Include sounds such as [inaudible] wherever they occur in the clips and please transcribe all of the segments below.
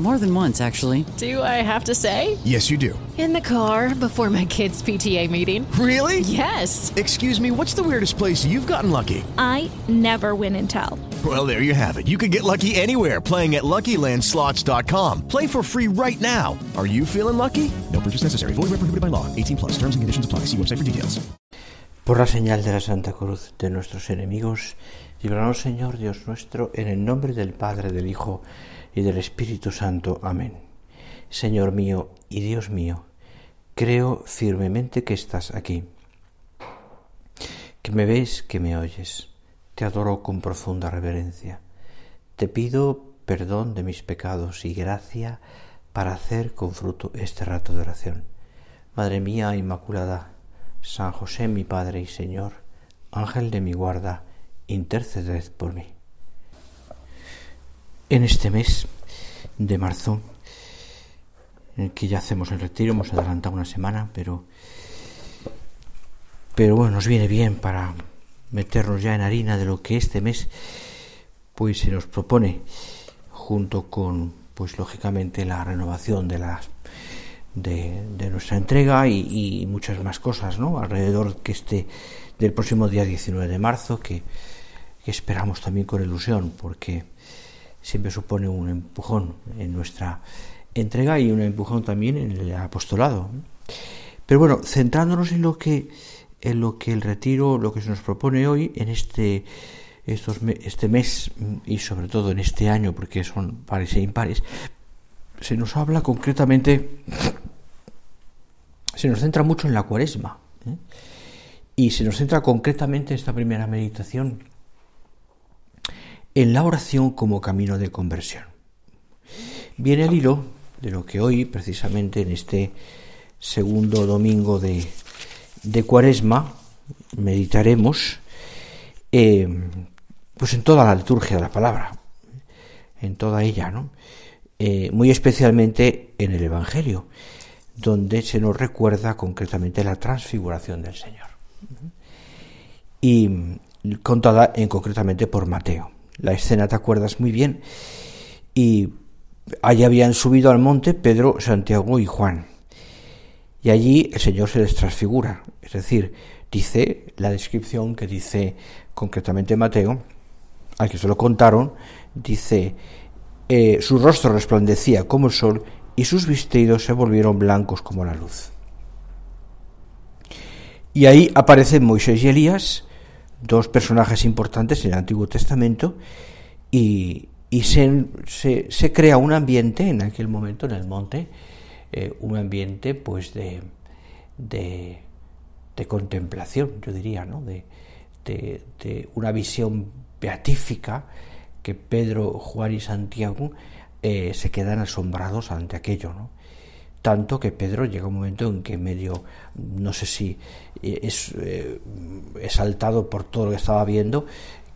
More than once, actually. Do I have to say? Yes, you do. In the car before my kids' PTA meeting. Really? Yes. Excuse me, what's the weirdest place you've gotten lucky? I never win and tell. Well, there you have it. You can get lucky anywhere playing at LuckyLandSlots.com. Play for free right now. Are you feeling lucky? No purchase necessary. Void where prohibited by law. 18 plus. Terms and conditions apply. See website for details. Por la señal de la Santa Cruz de nuestros enemigos, líbranos, Señor Dios nuestro, en el nombre del Padre, del Hijo y del Espíritu Santo. Amén. Señor mío y Dios mío, creo firmemente que estás aquí, que me ves, que me oyes. Te adoro con profunda reverencia. Te pido perdón de mis pecados y gracia para hacer con fruto este rato de oración. Madre mía Inmaculada, San José mi Padre y Señor, Ángel de mi guarda, interceded por mí. En este mes de marzo, en el que ya hacemos el retiro, hemos adelantado una semana, pero, pero bueno, nos viene bien para meternos ya en harina de lo que este mes pues se nos propone junto con pues lógicamente la renovación de las de, nuestra entrega y, y, muchas más cosas ¿no? alrededor que este del próximo día 19 de marzo que, que esperamos también con ilusión porque siempre supone un empujón en nuestra entrega y un empujón también en el apostolado pero bueno centrándonos en lo que en lo que el retiro, lo que se nos propone hoy en este, estos, este mes y sobre todo en este año, porque son pares e impares, se nos habla concretamente, se nos centra mucho en la cuaresma. ¿eh? Y se nos centra concretamente esta primera meditación en la oración como camino de conversión. Viene el hilo de lo que hoy, precisamente en este segundo domingo de, de Cuaresma meditaremos eh, pues en toda la liturgia de la palabra, en toda ella, ¿no? Eh, muy especialmente en el Evangelio, donde se nos recuerda concretamente la transfiguración del Señor. Y contada en, concretamente por Mateo. La escena te acuerdas muy bien. Y allí habían subido al monte Pedro, Santiago y Juan. Y allí el Señor se les transfigura. Es decir, dice la descripción que dice concretamente Mateo, al que se lo contaron, dice, eh, su rostro resplandecía como el sol y sus vestidos se volvieron blancos como la luz. Y ahí aparecen Moisés y Elías, dos personajes importantes en el Antiguo Testamento, y, y se, se, crea un ambiente en aquel momento en el monte, eh, un ambiente pues de, de, contemplación, yo diría, ¿no? de, de, de una visión beatífica que Pedro, Juan y Santiago eh, se quedan asombrados ante aquello, ¿no? Tanto que Pedro llega un momento en que medio, no sé si es eh, exaltado por todo lo que estaba viendo,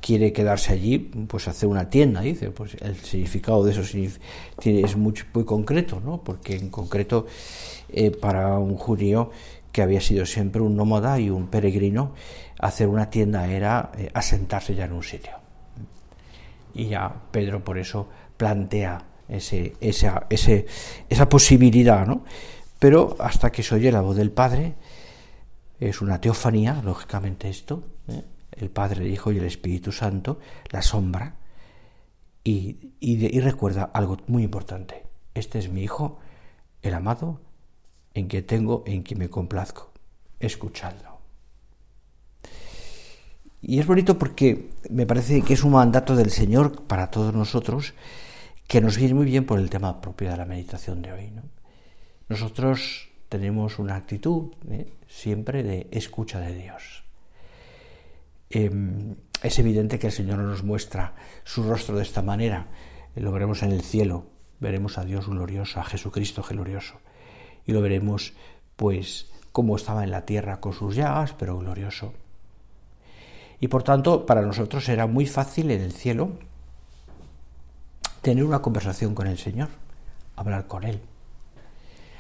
quiere quedarse allí, pues hacer una tienda, dice, pues el significado de eso es muy, muy concreto, ¿no? Porque en concreto eh, para un judío que había sido siempre un nómada y un peregrino, hacer una tienda era eh, asentarse ya en un sitio. Y ya Pedro por eso plantea ese, esa, esa posibilidad, ¿no? Pero hasta que se oye la voz del Padre, es una teofanía, lógicamente esto, ¿eh? el Padre, el Hijo y el Espíritu Santo, la sombra, y, y, y recuerda algo muy importante. Este es mi Hijo, el amado, en que tengo, en que me complazco. Escuchadlo. Y es bonito porque me parece que es un mandato del Señor para todos nosotros que nos viene muy bien por el tema propio de la meditación de hoy. ¿no? Nosotros tenemos una actitud ¿eh? siempre de escucha de Dios. Em, es evidente que el Señor nos muestra su rostro de esta manera. Lo veremos en el cielo, veremos a Dios glorioso, a Jesucristo glorioso. Y lo veremos, pues, como estaba en la tierra con sus llagas, pero glorioso. Y por tanto, para nosotros era muy fácil en el cielo tener una conversación con el Señor, hablar con Él.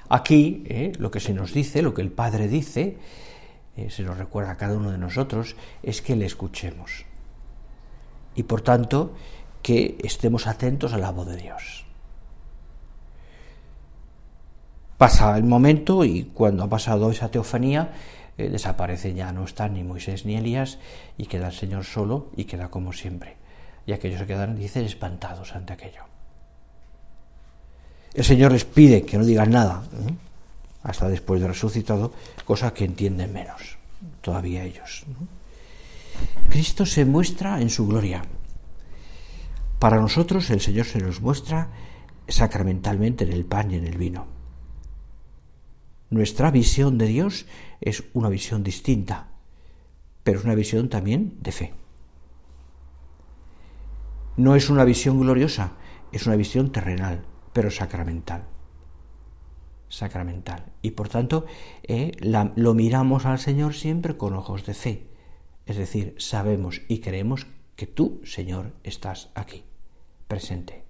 Aquí, eh, lo que se nos dice, lo que el Padre dice, eh, se nos recuerda a cada uno de nosotros, es que le escuchemos. Y por tanto, que estemos atentos a la voz de Dios. Pasa el momento y cuando ha pasado esa teofanía, eh, desaparece ya, no están ni Moisés ni Elías y queda el Señor solo y queda como siempre. Y aquellos se quedan, dicen, espantados ante aquello. El Señor les pide que no digan nada, ¿eh? hasta después de resucitado, cosa que entienden menos todavía ellos. Cristo se muestra en su gloria. Para nosotros el Señor se nos muestra sacramentalmente en el pan y en el vino. Nuestra visión de Dios es una visión distinta, pero es una visión también de fe. No es una visión gloriosa, es una visión terrenal, pero sacramental. Sacramental. Y por tanto, eh, lo miramos al Señor siempre con ojos de fe. Es decir, sabemos y creemos que tú, Señor, estás aquí, presente.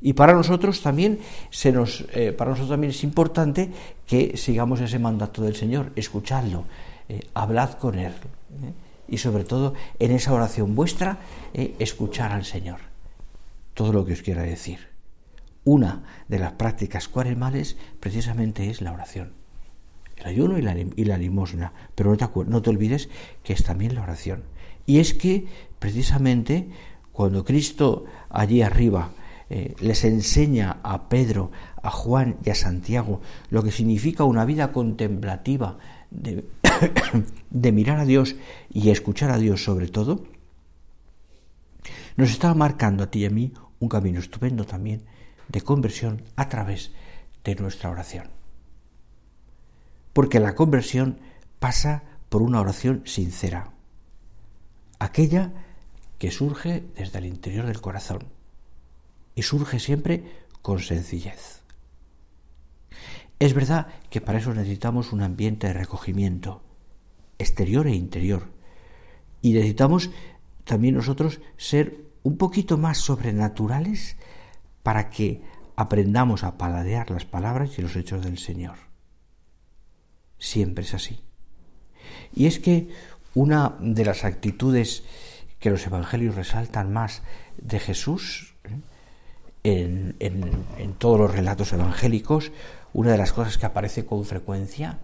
Y para nosotros también se nos, eh, para nosotros también es importante que sigamos ese mandato del Señor, escuchadlo, eh, hablad con Él. Y sobre todo en esa oración vuestra, escuchar al Señor. Todo lo que os quiera decir. Una de las prácticas cuaresmales precisamente es la oración. El ayuno y la, y la limosna. Pero no te, no te olvides que es también la oración. Y es que precisamente cuando Cristo allí arriba eh, les enseña a Pedro, a Juan y a Santiago lo que significa una vida contemplativa de, de mirar a Dios y escuchar a Dios sobre todo, nos está marcando a ti y a mí un camino estupendo también de conversión a través de nuestra oración. Porque la conversión pasa por una oración sincera, aquella que surge desde el interior del corazón y surge siempre con sencillez. Es verdad que para eso necesitamos un ambiente de recogimiento, exterior e interior, y necesitamos también nosotros ser un poquito más sobrenaturales para que aprendamos a paladear las palabras y los hechos del Señor. Siempre es así. Y es que una de las actitudes que los evangelios resaltan más de Jesús en, todos los relatos evangélicos, una de las cosas que aparece con frecuencia,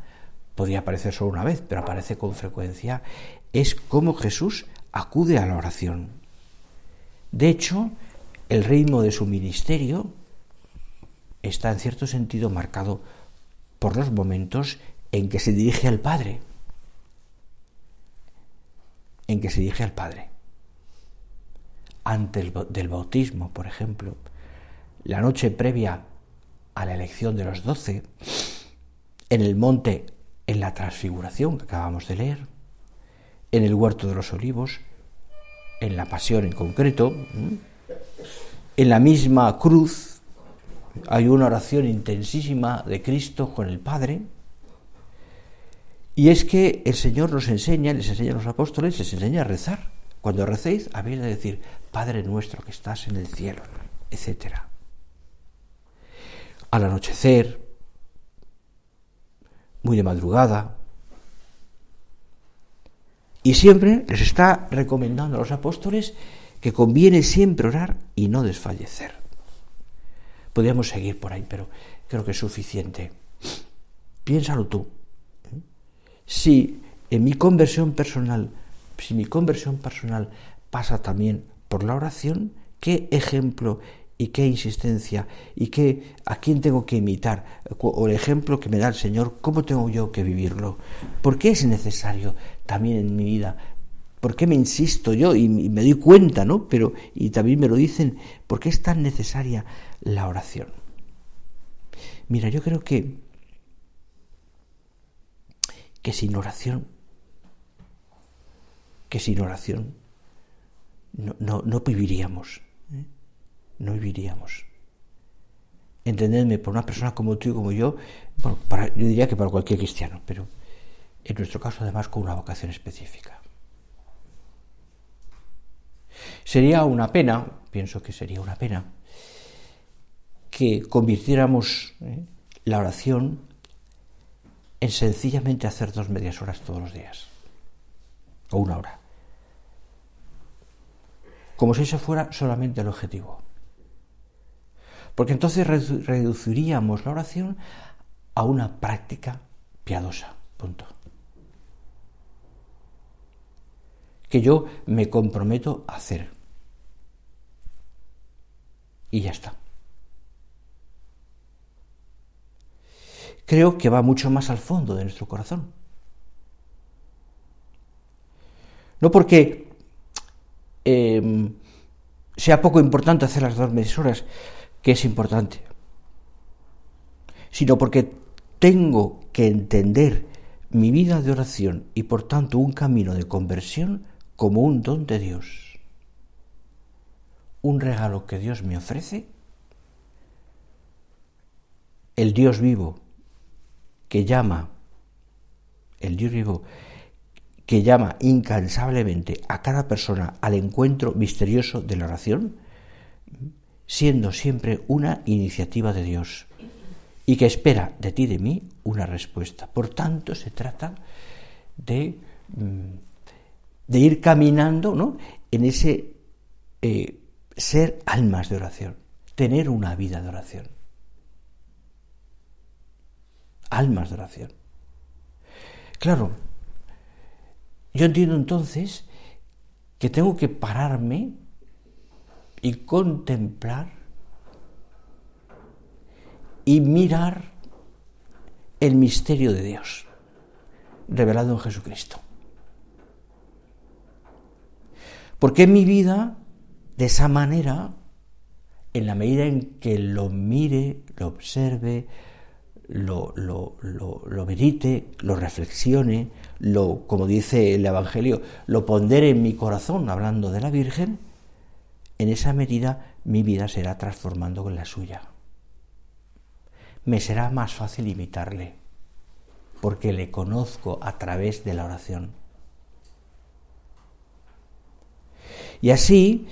podría aparecer solo una vez, pero aparece con frecuencia, es cómo Jesús acude a la oración. De hecho, el ritmo de su ministerio está en cierto sentido marcado por los momentos en que se dirige al Padre. En que se dirige al Padre. Antes del bautismo, por ejemplo, la noche previa a la elección de los doce, en el monte, en la transfiguración que acabamos de leer, en el huerto de los olivos, en la pasión en concreto, en la misma cruz hay una oración intensísima de Cristo con el Padre, y es que el Señor nos enseña, les enseña a los apóstoles, les enseña a rezar. Cuando recéis, habéis de decir, Padre nuestro que estás en el cielo, etcétera. Al anochecer, muy de madrugada. Y siempre les está recomendando a los apóstoles que conviene siempre orar y no desfallecer. Podríamos seguir por ahí, pero creo que es suficiente. Piénsalo tú. Si en mi conversión personal, si mi conversión personal pasa también por la oración, ¿qué ejemplo y qué insistencia y qué a quién tengo que imitar o el ejemplo que me da el Señor, cómo tengo yo que vivirlo. ¿Por qué es necesario también en mi vida? ¿Por qué me insisto yo y me doy cuenta, no? Pero y también me lo dicen, ¿por qué es tan necesaria la oración? Mira, yo creo que que sin oración, que sin oración no, no, no viviríamos. No viviríamos. Entendedme, por una persona como tú y como yo, bueno, para, yo diría que para cualquier cristiano, pero en nuestro caso además con una vocación específica. Sería una pena, pienso que sería una pena, que convirtiéramos ¿eh? la oración en sencillamente hacer dos medias horas todos los días, o una hora, como si ese fuera solamente el objetivo. Porque entonces reduciríamos la oración a una práctica piadosa, punto. Que yo me comprometo a hacer. Y ya está. creo que va mucho más al fondo de nuestro corazón. No porque em, sea poco importante hacer las dos medias horas, que es importante, sino porque tengo que entender mi vida de oración y por tanto un camino de conversión como un don de Dios, un regalo que Dios me ofrece, el Dios vivo que llama, el Dios vivo, que llama incansablemente a cada persona al encuentro misterioso de la oración, siendo siempre una iniciativa de Dios y que espera de ti de mí una respuesta. Por tanto, se trata de, mm, de ir caminando ¿no? en ese eh, ser almas de oración, tener una vida de oración almas de oración. Claro, yo entiendo entonces que tengo que pararme y contemplar y mirar el misterio de Dios revelado en Jesucristo. Porque mi vida, de esa manera, en la medida en que lo mire, lo observe, lo, lo, lo, medite, lo reflexione, lo, como dice el Evangelio, lo pondere en mi corazón, hablando de la Virgen, en esa medida mi vida será transformando con la suya. Me será más fácil imitarle, porque le conozco a través de la oración. Y así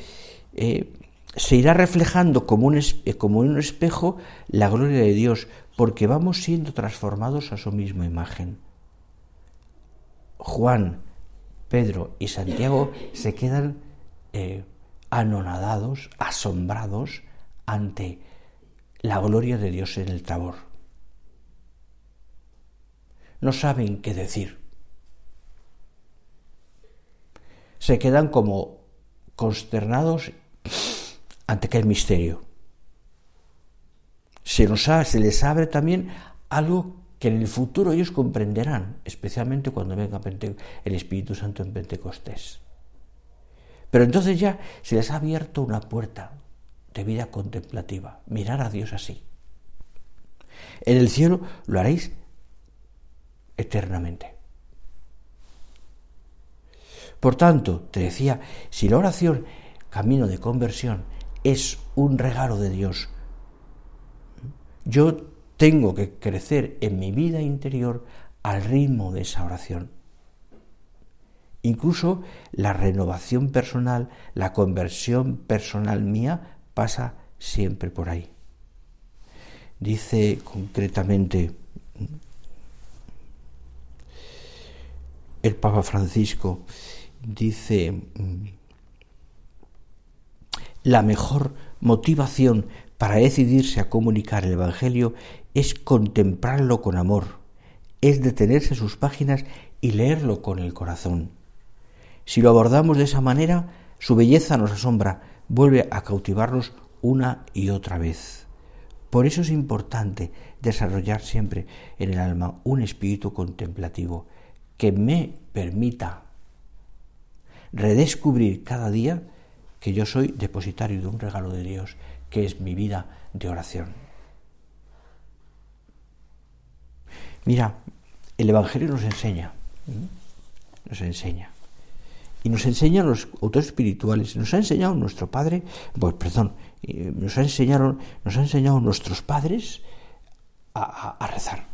eh, se irá reflejando como un, como un espejo la gloria de Dios, porque vamos siendo transformados a su misma imagen. Juan, Pedro y Santiago se quedan eh, anonadados, asombrados ante la gloria de Dios en el tabor. No saben qué decir. Se quedan como consternados ante aquel misterio se, se les abre también algo que en el futuro ellos comprenderán, especialmente cuando venga el Espíritu Santo en Pentecostés. Pero entonces ya se les ha abierto una puerta de vida contemplativa, mirar a Dios así. En el cielo lo haréis eternamente. Por tanto, te decía, si la oración, camino de conversión, es un regalo de Dios yo tengo que crecer en mi vida interior al ritmo de esa oración. Incluso la renovación personal, la conversión personal mía pasa siempre por ahí. Dice concretamente el Papa Francisco, dice, la mejor motivación para decidirse a comunicar el Evangelio es contemplarlo con amor, es detenerse sus páginas y leerlo con el corazón. Si lo abordamos de esa manera, su belleza nos asombra, vuelve a cautivarnos una y otra vez. Por eso es importante desarrollar siempre en el alma un espíritu contemplativo que me permita redescubrir cada día que yo soy depositario de un regalo de Dios que es mi vida de oración. Mira, el Evangelio nos enseña, nos enseña. Y nos enseñan los autores espirituales, nos ha enseñado nuestro Padre, pues perdón, nos ha enseñado, nos ha enseñado nuestros padres a rezar.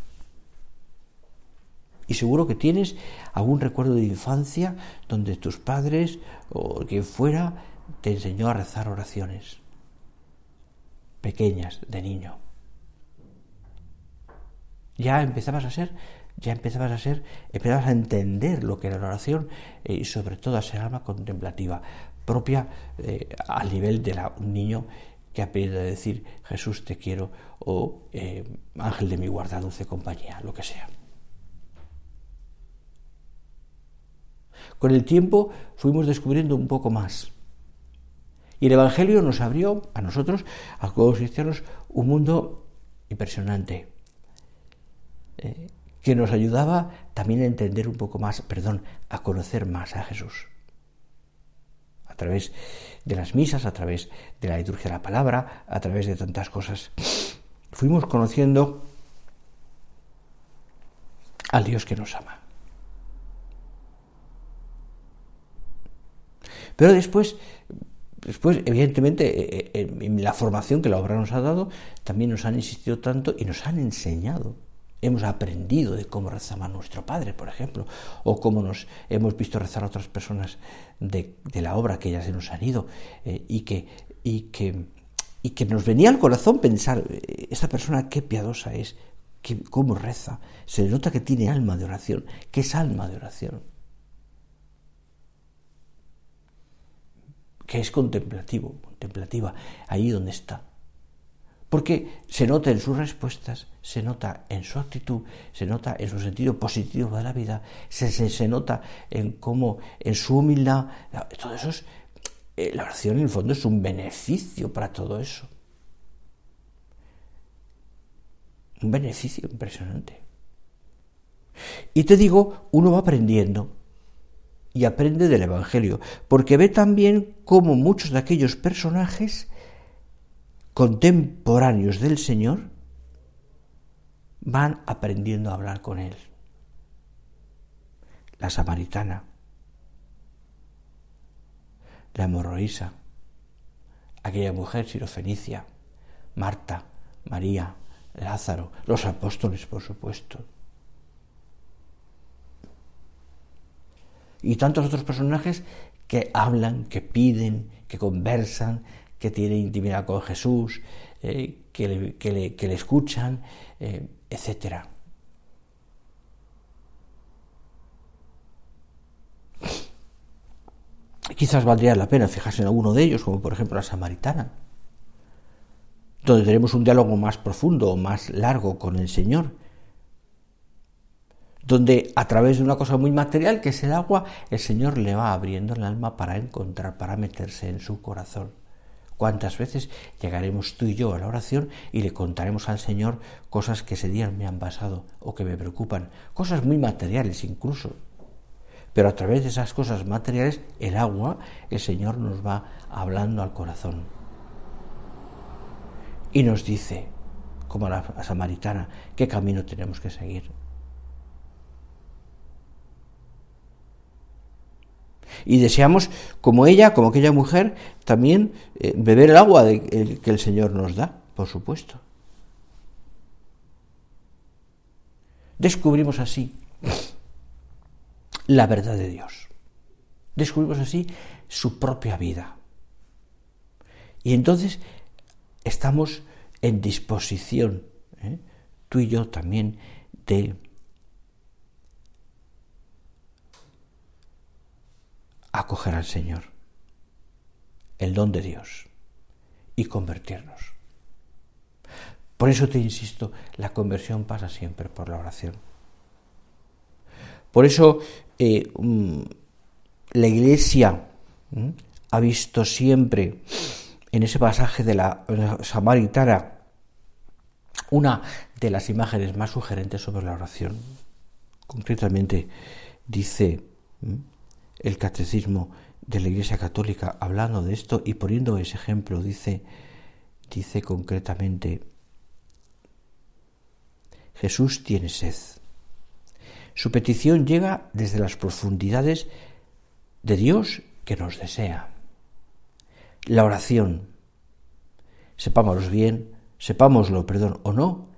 Y seguro que tienes algún recuerdo de infancia donde tus padres o quien fuera te enseñó a rezar oraciones pequeñas de niño. Ya empezabas a ser, ya empezabas a ser, empezabas a entender lo que era la oración eh, y sobre todo a ser alma contemplativa, propia eh, al nivel de un niño que aprende a decir Jesús te quiero o eh, ángel de mi guarda, dulce compañía, lo que sea. Con el tiempo fuimos descubriendo un poco más. Y el Evangelio nos abrió a nosotros, a los cristianos, un mundo impresionante, eh, que nos ayudaba también a entender un poco más, perdón, a conocer más a Jesús. A través de las misas, a través de la liturgia de la palabra, a través de tantas cosas. Fuimos conociendo al Dios que nos ama. Pero después, después evidentemente, eh, eh, en la formación que la obra nos ha dado, también nos han insistido tanto y nos han enseñado. Hemos aprendido de cómo rezaba nuestro Padre, por ejemplo, o cómo nos hemos visto rezar a otras personas de, la obra que ya se nos han ido eh, y, que, y, que, y que nos venía al corazón pensar, esta persona qué piadosa es, cómo reza, se nota que tiene alma de oración, que es alma de oración. que es contemplativo, contemplativa, ahí donde está. Porque se nota en sus respuestas, se nota en su actitud, se nota en su sentido positivo de la vida, se, se, nota en cómo, en su humildad, todo eso es, eh, la oración en el fondo es un beneficio para todo eso. Un beneficio impresionante. Y te digo, uno va aprendiendo, y aprende del Evangelio, porque ve también cómo muchos de aquellos personajes contemporáneos del Señor van aprendiendo a hablar con Él. La samaritana, la hemorroísa, aquella mujer sirofenicia, Marta, María, Lázaro, los apóstoles, por supuesto. y tantos otros personajes que hablan, que piden, que conversan, que tienen intimidad con Jesús, eh, que, le, escuchan, eh, etc. Quizás valdría la pena fijarse en alguno de ellos, como por ejemplo la samaritana, donde tenemos un diálogo más profundo, más largo con el Señor, donde a través de una cosa muy material, que es el agua, el Señor le va abriendo el alma para encontrar, para meterse en su corazón. ¿Cuántas veces llegaremos tú y yo a la oración y le contaremos al Señor cosas que ese día me han pasado o que me preocupan? Cosas muy materiales incluso. Pero a través de esas cosas materiales, el agua, el Señor nos va hablando al corazón. Y nos dice, como a la samaritana, qué camino tenemos que seguir. Y deseamos, como ella, como aquella mujer, también eh, beber el agua que el Señor nos da, por supuesto. Descubrimos así la verdad de Dios. Descubrimos así su propia vida. Y entonces estamos en disposición, ¿eh? tú y yo también, de acoger al Señor, el don de Dios, y convertirnos. Por eso te insisto, la conversión pasa siempre por la oración. Por eso eh, mm, la Iglesia mm, ha visto siempre en ese pasaje de la, Samaritana una de las imágenes más sugerentes sobre la oración. Concretamente dice mm, el catecismo de la Iglesia Católica hablando de esto y poniendo ese ejemplo, dice, dice concretamente, Jesús tiene sed. Su petición llega desde las profundidades de Dios que nos desea. La oración, sepámoslo bien, sepámoslo, perdón, o no,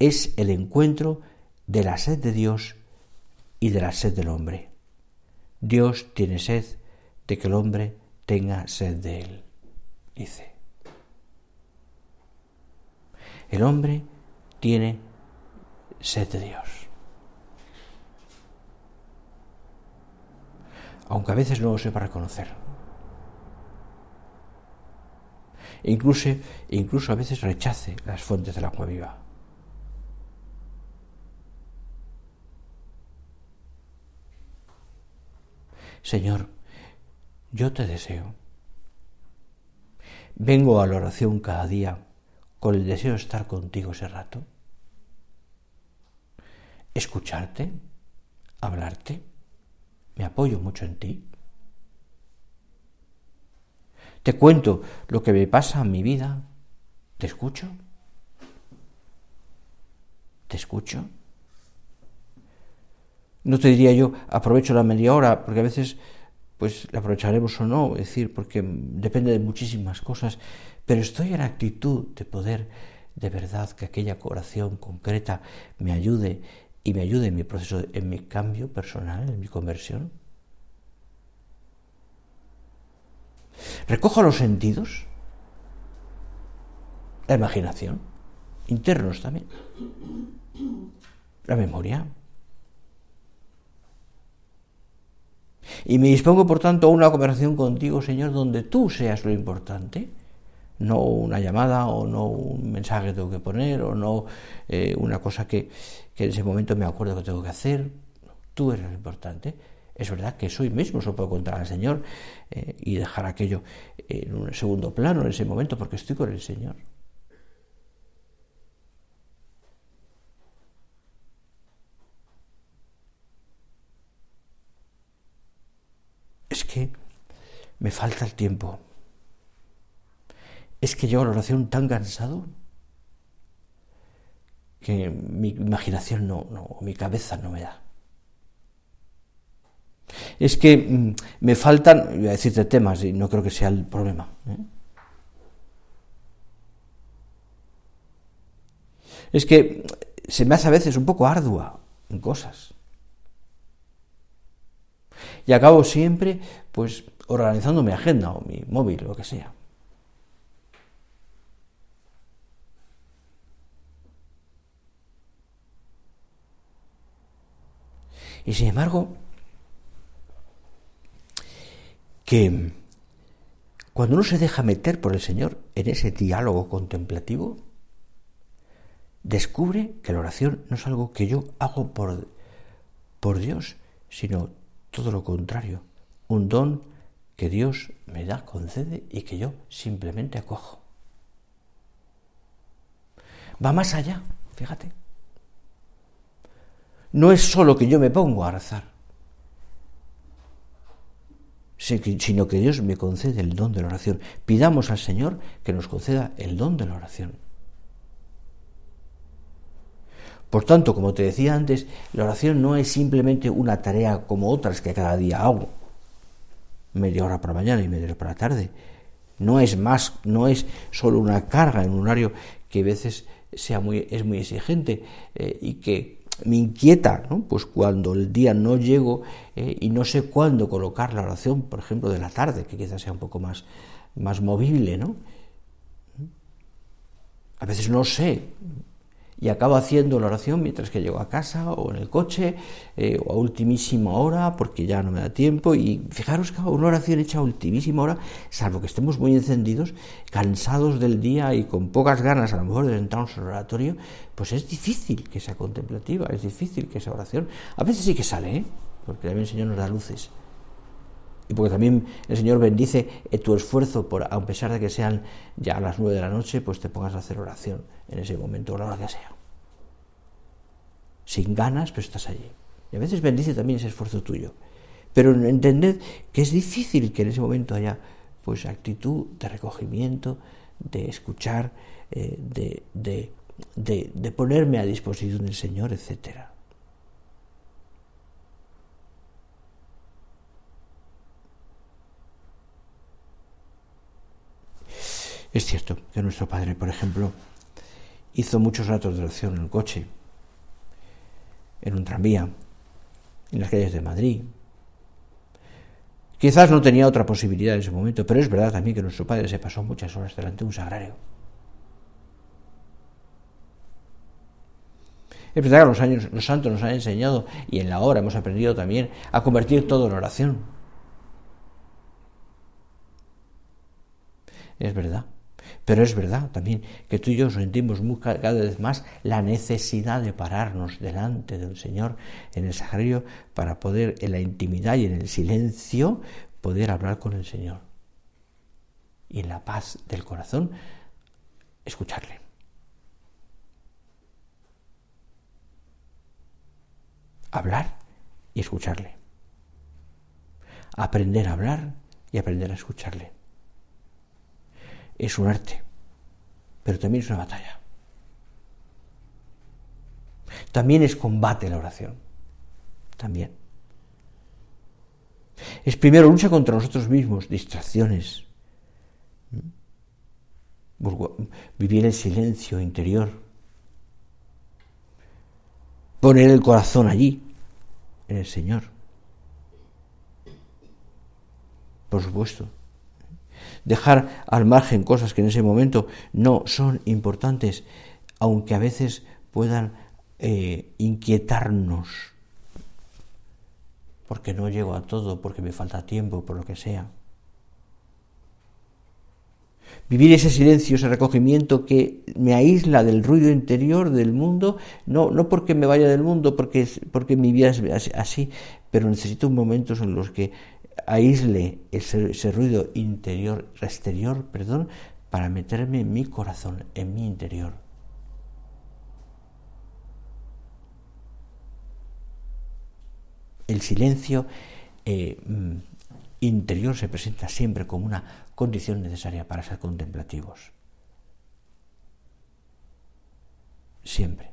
es el encuentro de la sed de Dios y de la sed del hombre. Dios tiene sed de que el hombre tenga sed de él, dice. El hombre tiene sed de Dios. Aunque a veces no lo sepa reconocer. incluso, incluso a veces rechace las fuentes del agua viva. Señor, yo te deseo. Vengo a la oración cada día con el deseo de estar contigo ese rato, escucharte, hablarte, me apoyo mucho en ti. Te cuento lo que me pasa en mi vida, te escucho, te escucho. No te diría yo, aprovecho la media hora, porque a veces pues la aprovecharemos o no, es decir, porque depende de muchísimas cosas, pero estoy en actitud de poder de verdad que aquella oración concreta me ayude y me ayude en mi proceso, en mi cambio personal, en mi conversión. Recojo los sentidos, la imaginación, internos también, la memoria. Y me dispongo, por tanto, a una conversación contigo, Señor, donde tú seas lo importante, no una llamada o no un mensaje que tengo que poner o no eh, una cosa que, que, en ese momento me acuerdo que tengo que hacer. Tú eres lo importante. Es verdad que soy mismo se puedo contar al Señor eh, y dejar aquello en un segundo plano en ese momento porque estoy con el Señor. es que me falta el tiempo. Es que llevo la oración tan cansado que mi imaginación no, no, mi cabeza no me da. Es que mm, me faltan, voy a decirte temas y no creo que sea el problema. ¿eh? Es que se me hace a veces un poco ardua en cosas. Y acabo siempre, pues, organizando mi agenda o mi móvil, lo que sea. Y sin embargo, que cuando uno se deja meter por el Señor en ese diálogo contemplativo, descubre que la oración no es algo que yo hago por, por Dios, sino todo lo contrario, un don que Dios me da, concede y que yo simplemente acojo. Va más allá, fíjate. No es solo que yo me pongo a rezar, sino que Dios me concede el don de la oración. Pidamos al Señor que nos conceda el don de la oración. Por tanto, como te decía antes, la oración no es simplemente una tarea como otras que cada día hago. Media hora para mañana y media hora para la tarde. No es más, no es solo una carga en un horario que a veces sea muy, es muy exigente eh, y que me inquieta, ¿no? Pues cuando el día no llego eh, y no sé cuándo colocar la oración, por ejemplo, de la tarde, que quizás sea un poco más, más movible, ¿no? A veces no sé y acabo haciendo la oración mientras que llego a casa o en el coche eh, o a ultimísima hora porque ya no me da tiempo. Y fijaros que una oración hecha a ultimísima hora salvo que estemos muy encendidos cansados del día y con pocas ganas a lo mejor de en un oratorio pues es difícil que sea contemplativa es difícil que esa oración. A veces sí que sale ¿eh? porque también el Señor nos da luces y porque también el Señor bendice tu esfuerzo por, a pesar de que sean ya a las nueve de la noche, pues te pongas a hacer oración en ese momento, o la hora que sea. Sin ganas, pero estás allí. Y a veces bendice también ese esfuerzo tuyo. Pero entended que es difícil que en ese momento haya pues actitud de recogimiento, de escuchar, eh, de, de, de, de ponerme a disposición del Señor, etc. Es cierto que nuestro padre, por ejemplo, hizo muchos ratos de oración en el coche, en un tranvía, en las calles de Madrid. Quizás no tenía otra posibilidad en ese momento, pero es verdad también que nuestro padre se pasó muchas horas delante de un sagrario. Es verdad que los, años, los santos nos han enseñado y en la hora hemos aprendido también a convertir todo en oración. Es verdad. Pero es verdad también que tú y yo sentimos cada vez más la necesidad de pararnos delante del Señor en el sagrario para poder en la intimidad y en el silencio poder hablar con el Señor. Y en la paz del corazón escucharle. Hablar y escucharle. Aprender a hablar y aprender a escucharle es un arte, pero también es una batalla. También es combate la oración. También. Es primero lucha contra nosotros mismos, distracciones. Vivir el silencio interior. Poner el corazón allí, en el Señor. Por supuesto dejar al margen cosas que en ese momento no son importantes, aunque a veces puedan eh, inquietarnos, porque no llego a todo, porque me falta tiempo, por lo que sea. Vivir ese silencio, ese recogimiento que me aísla del ruido interior del mundo, no, no porque me vaya del mundo, porque, porque mi vida es así, pero necesito momentos en los que aísle ese, ruido interior, exterior, perdón, para meterme en mi corazón, en mi interior. El silencio eh, mm, interior se presenta siempre como una condición necesaria para ser contemplativos. Siempre.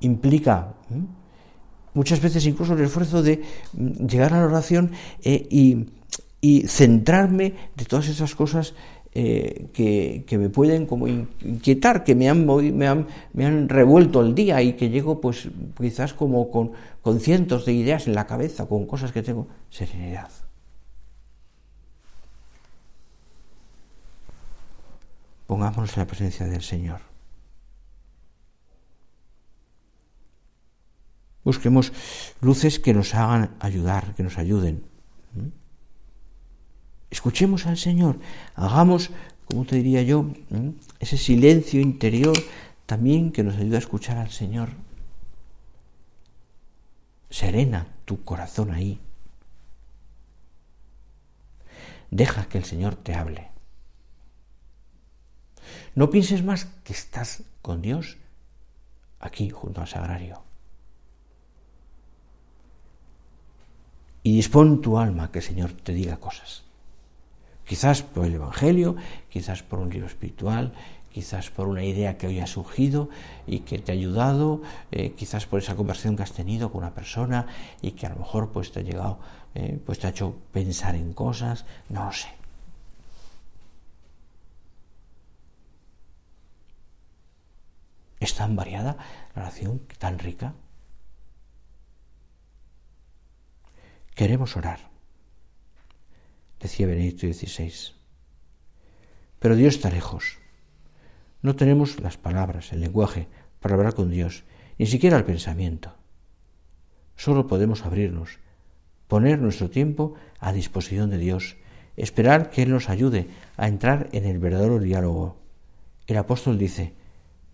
Implica muchas veces incluso el esfuerzo de mm, llegar a la oración eh, y, centrarme de todas esas cosas eh, que, me pueden como inquietar, que me han, me, han, me han revuelto el día y que llego pues quizás como con, con cientos de ideas en la cabeza, con cosas que tengo. Serenidad. Pongámonos en la presencia del Señor. Busquemos luces que nos hagan ayudar, que nos ayuden. ¿Mm? Escuchemos al Señor, hagamos, como te diría yo, ¿Mm? ese silencio interior también que nos ayuda a escuchar al Señor. Serena tu corazón ahí. Deja que el Señor te hable. No pienses más que estás con Dios aquí junto al sagrario. Y dispón tu alma que el Señor te diga cosas. Quizás por el Evangelio, quizás por un libro espiritual, quizás por una idea que hoy ha surgido y que te ha ayudado, eh, quizás por esa conversación que has tenido con una persona y que a lo mejor pues te ha llegado, eh, pues te ha hecho pensar en cosas, no lo sé. Es tan variada la oración, tan rica. Queremos orar, decía Benedicto XVI. Pero Dios está lejos. No tenemos las palabras, el lenguaje para hablar con Dios, ni siquiera el pensamiento. Solo podemos abrirnos, poner nuestro tiempo a disposición de Dios, esperar que Él nos ayude a entrar en el verdadero diálogo. El apóstol dice,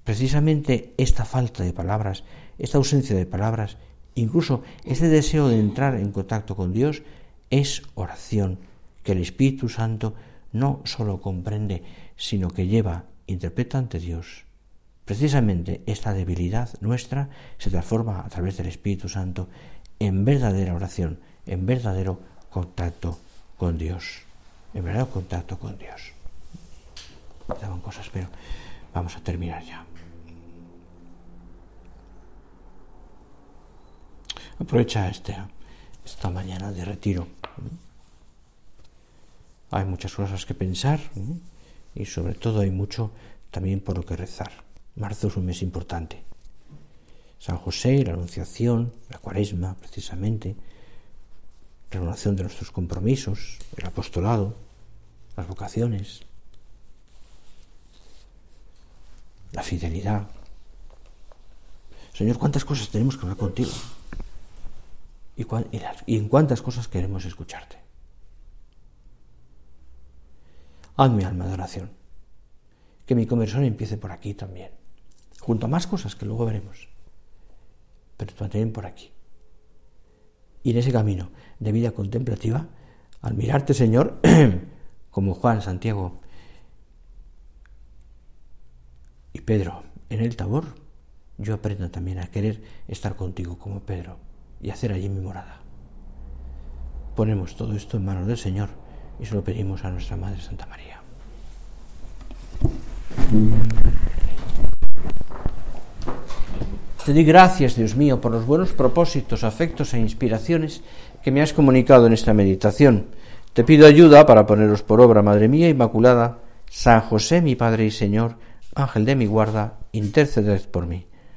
precisamente esta falta de palabras, esta ausencia de palabras, Incluso ese deseo de entrar en contacto con Dios es oración que el Espíritu Santo no solo comprende, sino que lleva, interpreta ante Dios. Precisamente esta debilidad nuestra se transforma a través del Espíritu Santo en verdadera oración, en verdadero contacto con Dios, en verdadero contacto con Dios. Me cosas, pero vamos a terminar ya. Aprovecha este, esta mañana de retiro. hay muchas cosas que pensar ¿eh? y sobre todo hay mucho también por lo que rezar. Marzo es un mes importante. San José, la Anunciación, la Cuaresma, precisamente, renovación de nuestros compromisos, el apostolado, las vocaciones, la fidelidad. Señor, ¿cuántas cosas tenemos que hablar contigo? ¿Y, en cuántas cosas queremos escucharte? Haz mi alma de oración. Que mi conversión empiece por aquí también. Junto a más cosas que luego veremos. Pero también por aquí. Y en ese camino de vida contemplativa, al mirarte, Señor, [clears throat] como Juan, Santiago y Pedro en el Tabor, yo aprendo también a querer estar contigo como Pedro y hacer allí mi morada. Ponemos todo esto en manos del Señor y se lo pedimos a nuestra Madre Santa María. Te doy gracias, Dios mío, por los buenos propósitos, afectos e inspiraciones que me has comunicado en esta meditación. Te pido ayuda para poneros por obra, Madre mía Inmaculada, San José, mi Padre y Señor, Ángel de mi guarda, interceded por mí.